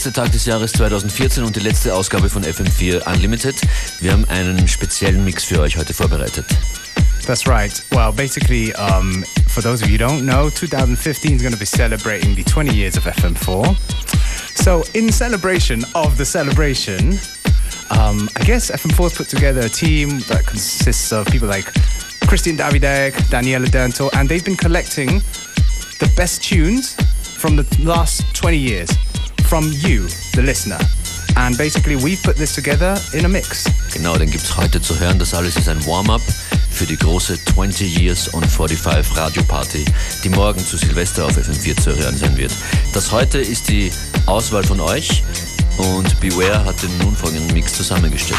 vorletzte Tag des Jahres 2014 und die letzte Ausgabe von FM4 Unlimited. Wir haben einen speziellen Mix für euch heute vorbereitet. That's right. Well, basically, um, for those of you who don't know, 2015 is going to be celebrating the 20 years of FM4. So, in celebration of the celebration, um, I guess FM4 has put together a team that consists of people like Christian Davidek, Daniela Danto, and they've been collecting the best tunes from the last 20 years. From you, the listener. And basically we've put this together in a mix. Genau, den gibt's heute zu hören. Das alles ist ein Warm-up für die große 20 Years on 45 Radio Party, die morgen zu Silvester auf FM4 zu hören sein wird. Das heute ist die Auswahl von euch und Beware hat den nun folgenden Mix zusammengestellt.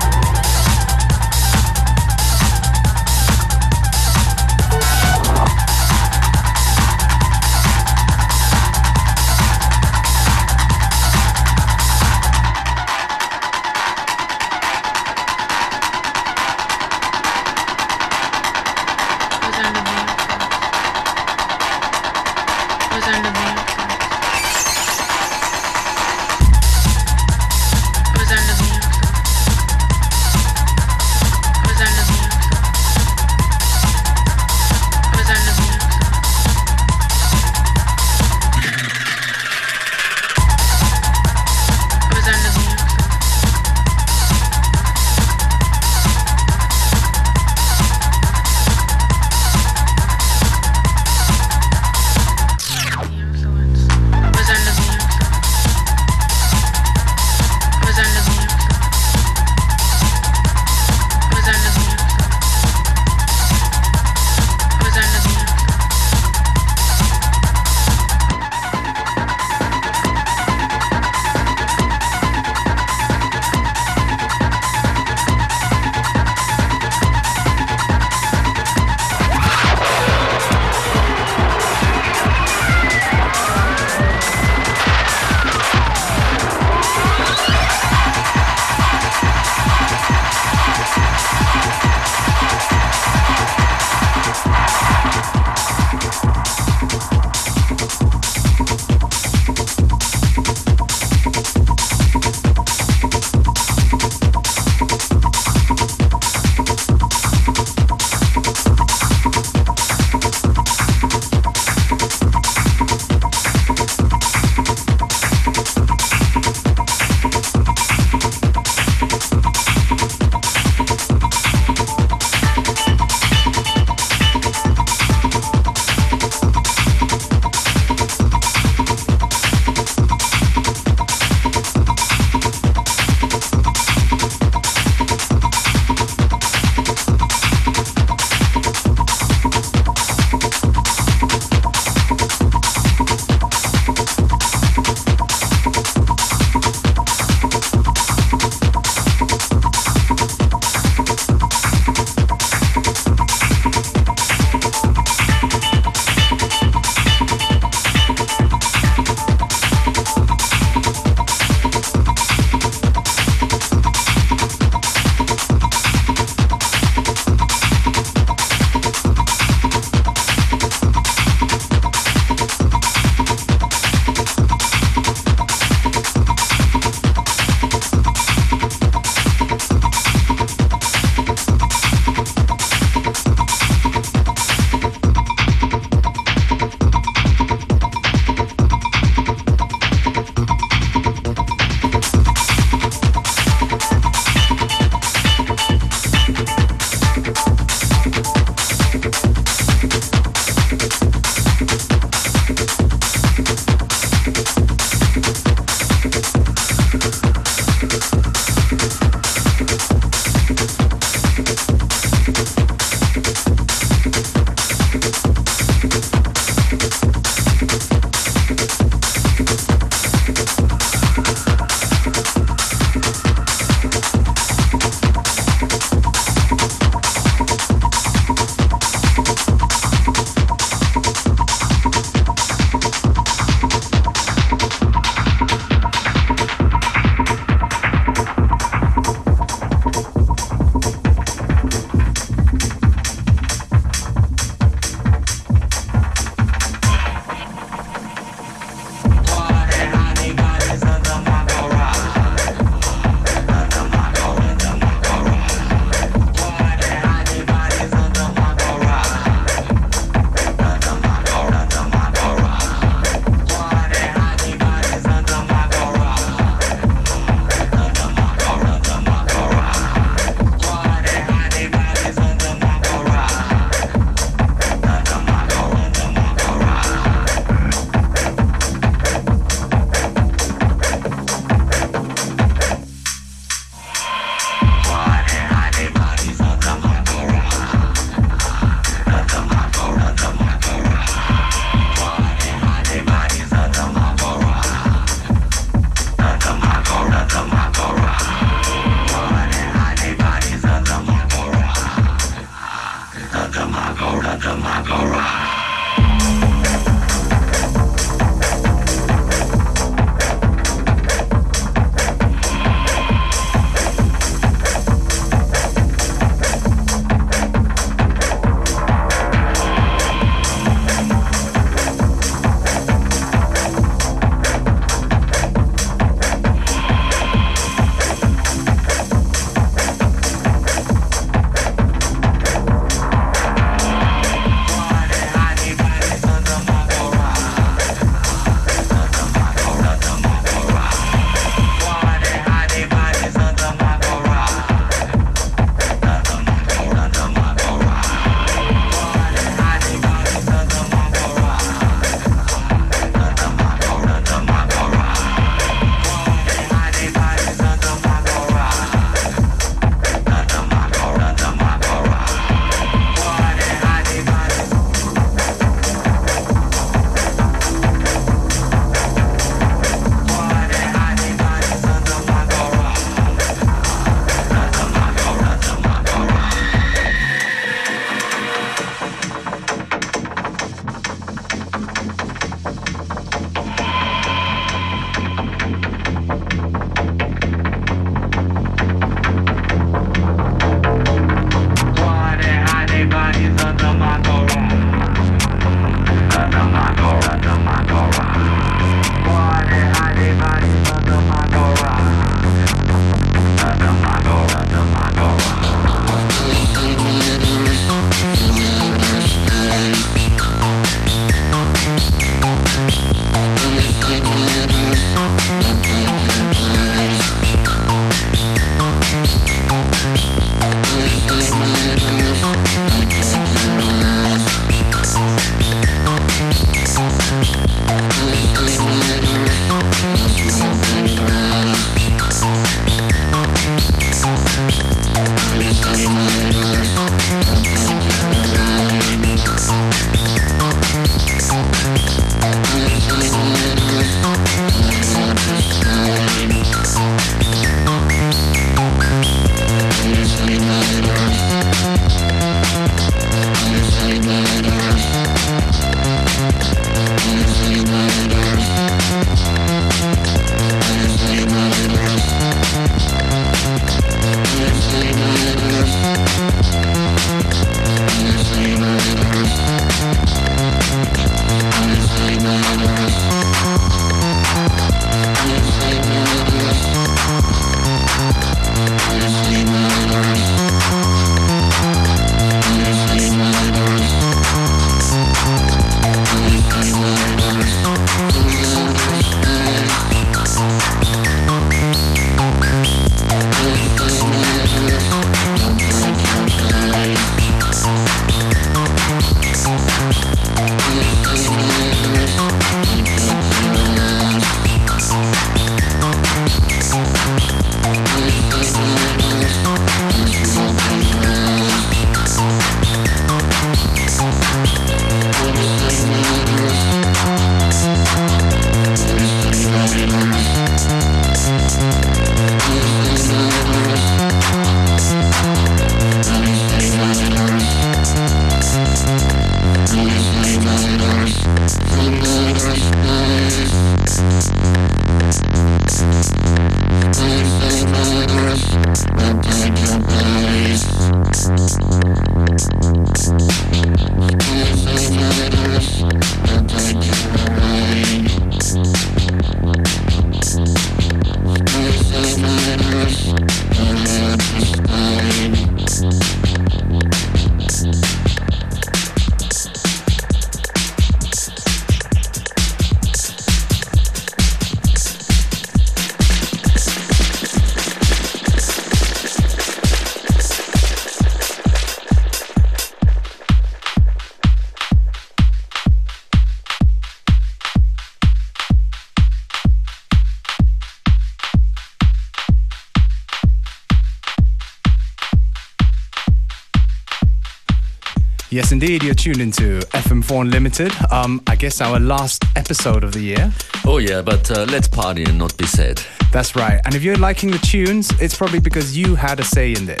Indeed, you're tuned into FM4 Unlimited. Um, I guess our last episode of the year. Oh, yeah, but uh, let's party and not be sad. That's right. And if you're liking the tunes, it's probably because you had a say in it.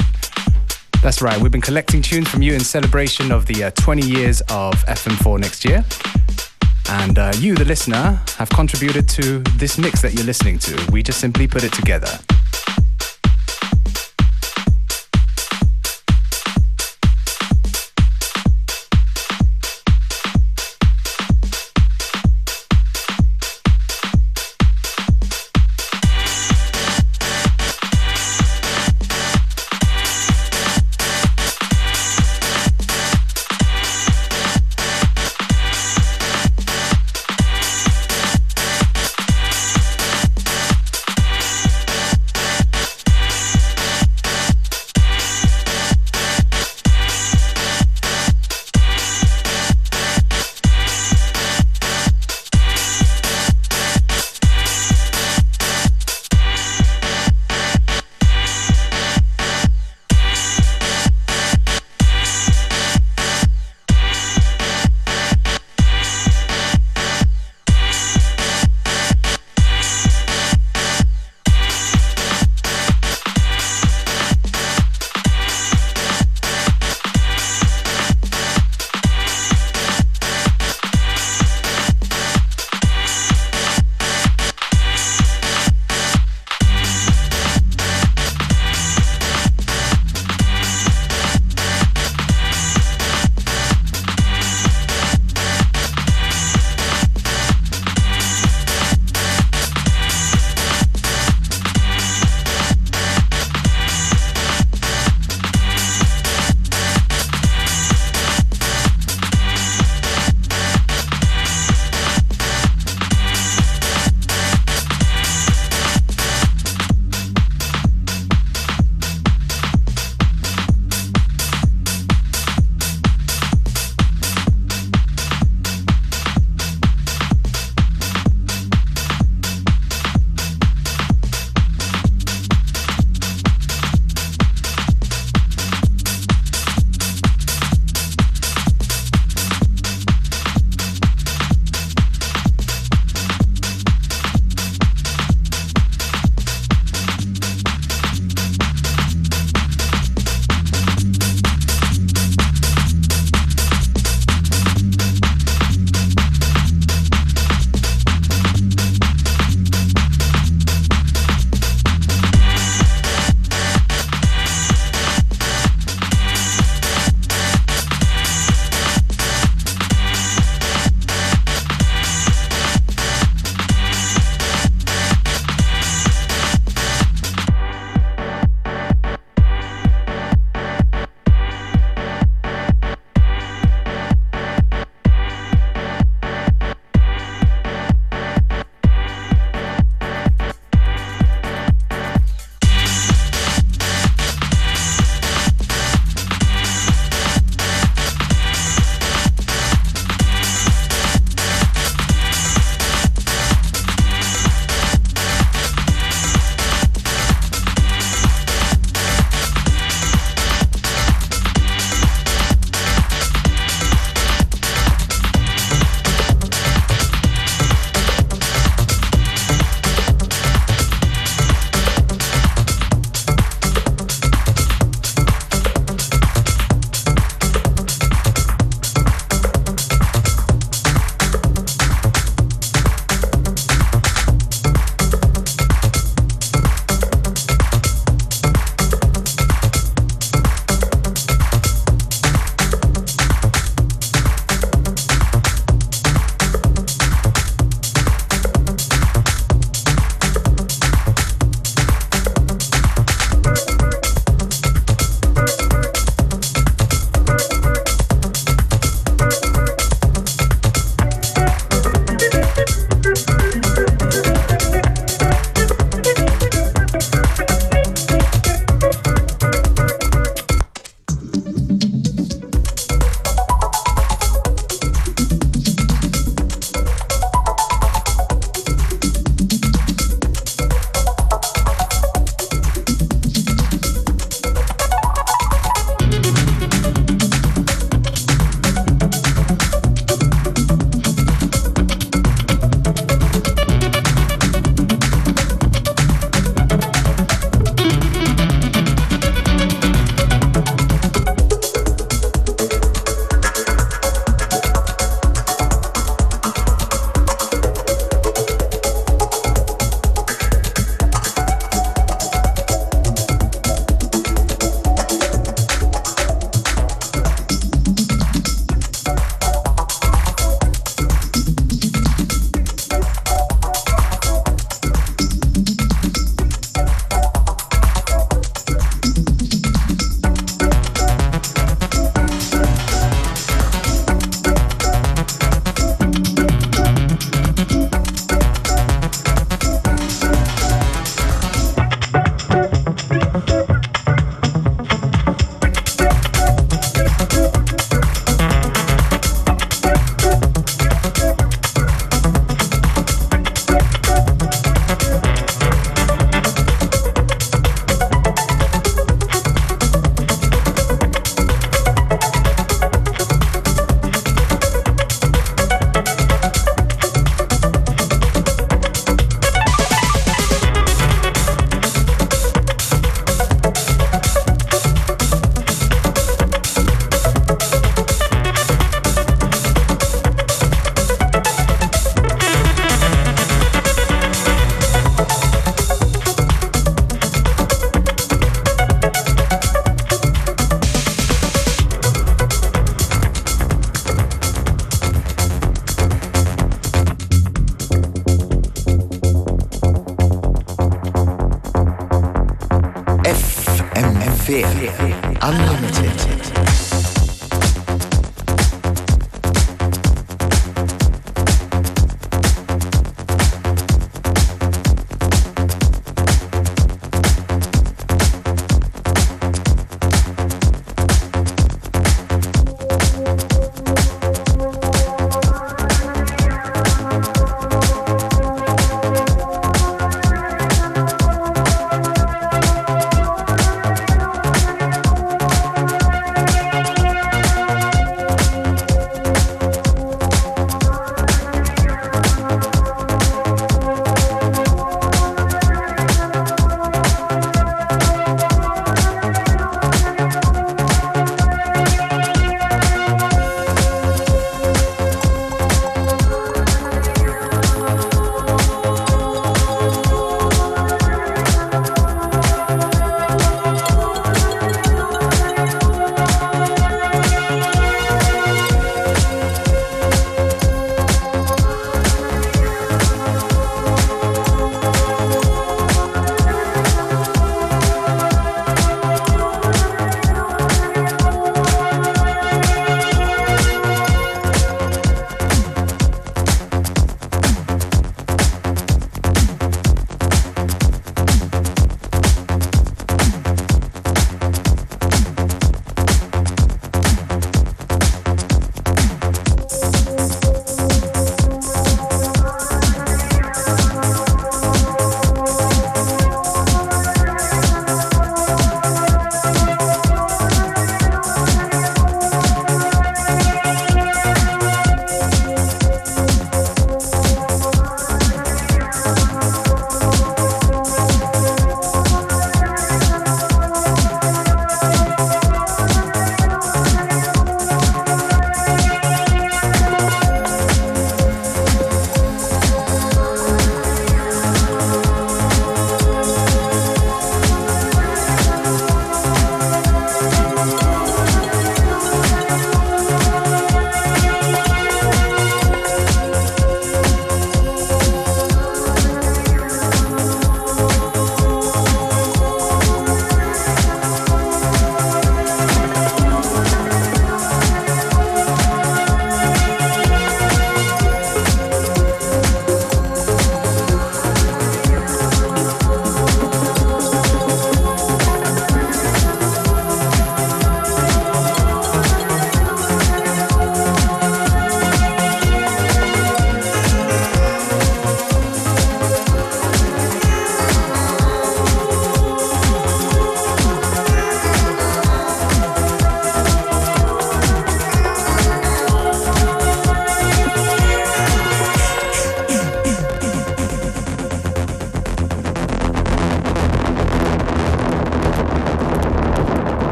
That's right. We've been collecting tunes from you in celebration of the uh, 20 years of FM4 next year. And uh, you, the listener, have contributed to this mix that you're listening to. We just simply put it together.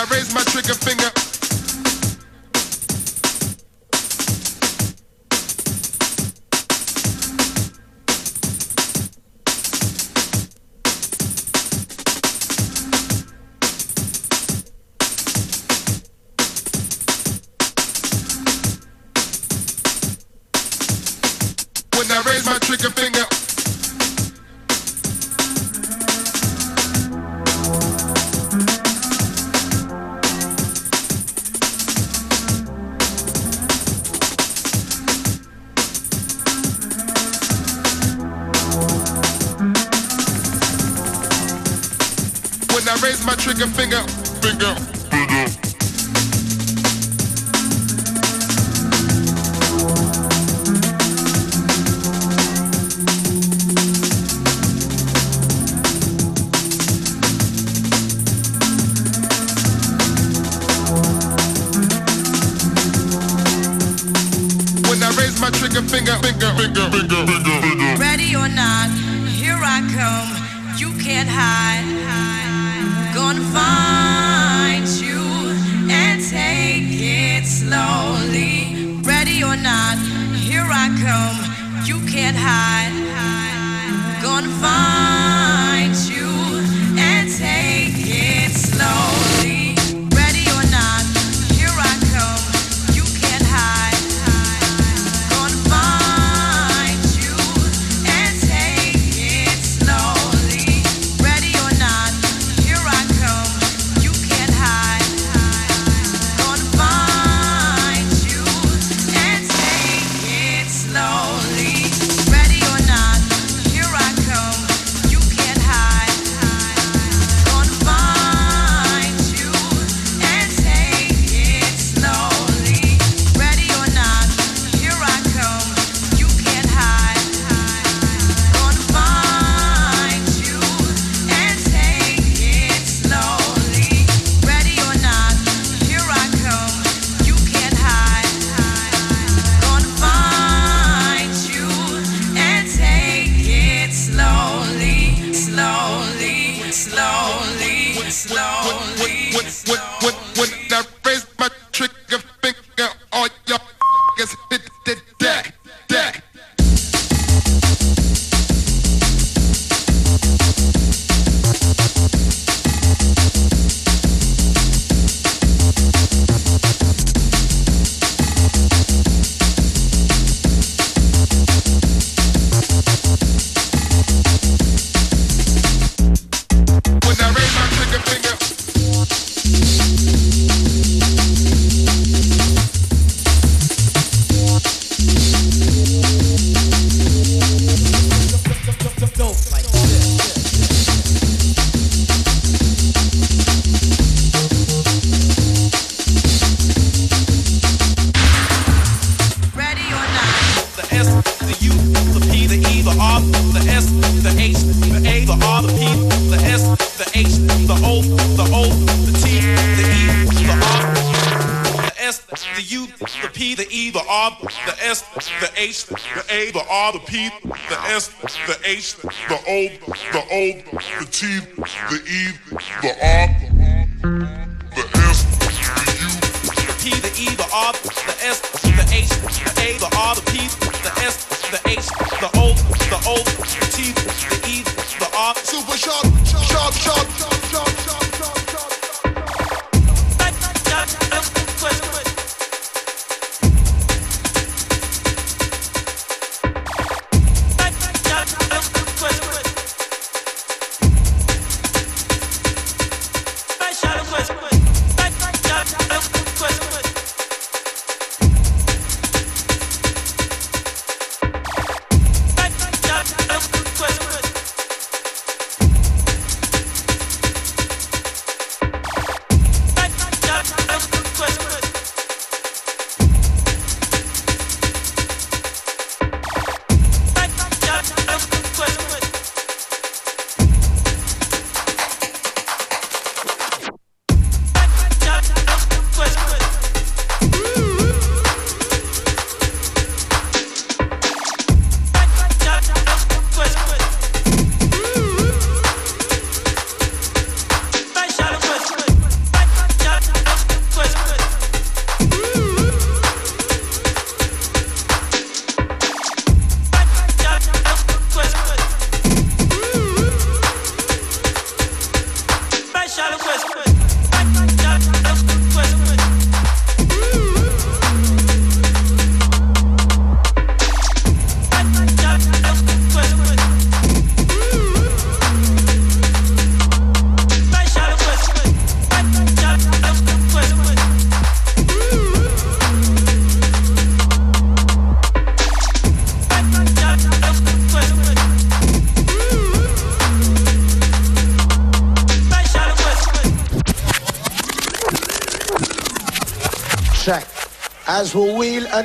I raise my trigger finger. P, the E, the R, the S, the H, the A, the R, the P, the S, the H, the O, the O, the T, the E, the R, the S, the U, the P, the E, the R, the S, the H, the A, the R, the P, the S, the H, the O, the O, the T, the E, the R. Super sharp, sharp, sharp.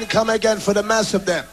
And come again for the mass of them.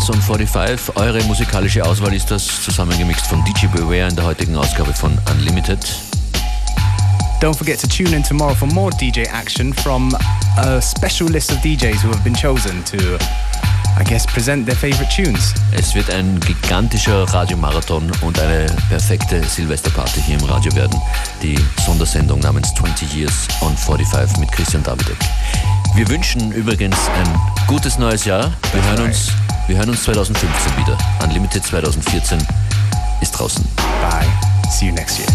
20 Years on 45. Eure musikalische Auswahl ist das, zusammengemixt von DJ Beware in der heutigen Ausgabe von Unlimited. Don't forget to tune in tomorrow for more DJ action from a special list of DJs who have been chosen to, I guess, present their favorite tunes. Es wird ein gigantischer Radiomarathon und eine perfekte Silvesterparty hier im Radio werden. Die Sondersendung namens 20 Years on 45 mit Christian Davidek. Wir wünschen übrigens ein gutes neues Jahr. Wir hören uns, wir hören uns 2015 wieder. Unlimited 2014 ist draußen. Bye. See you next year.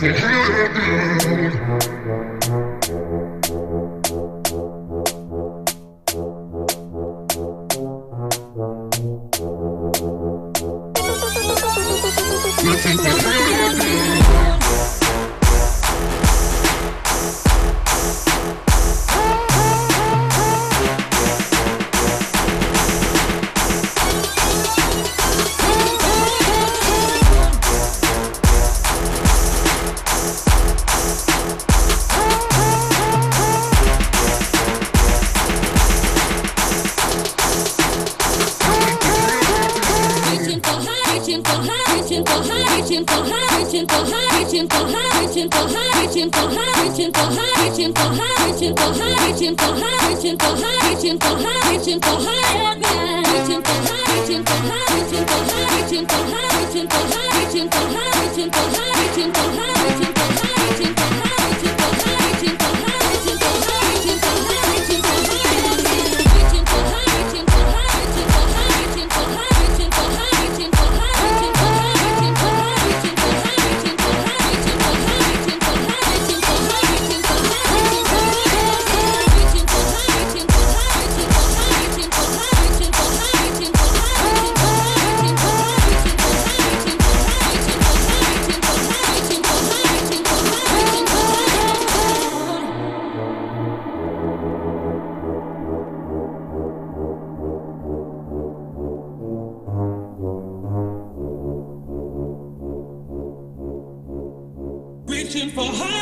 Reaching for for her.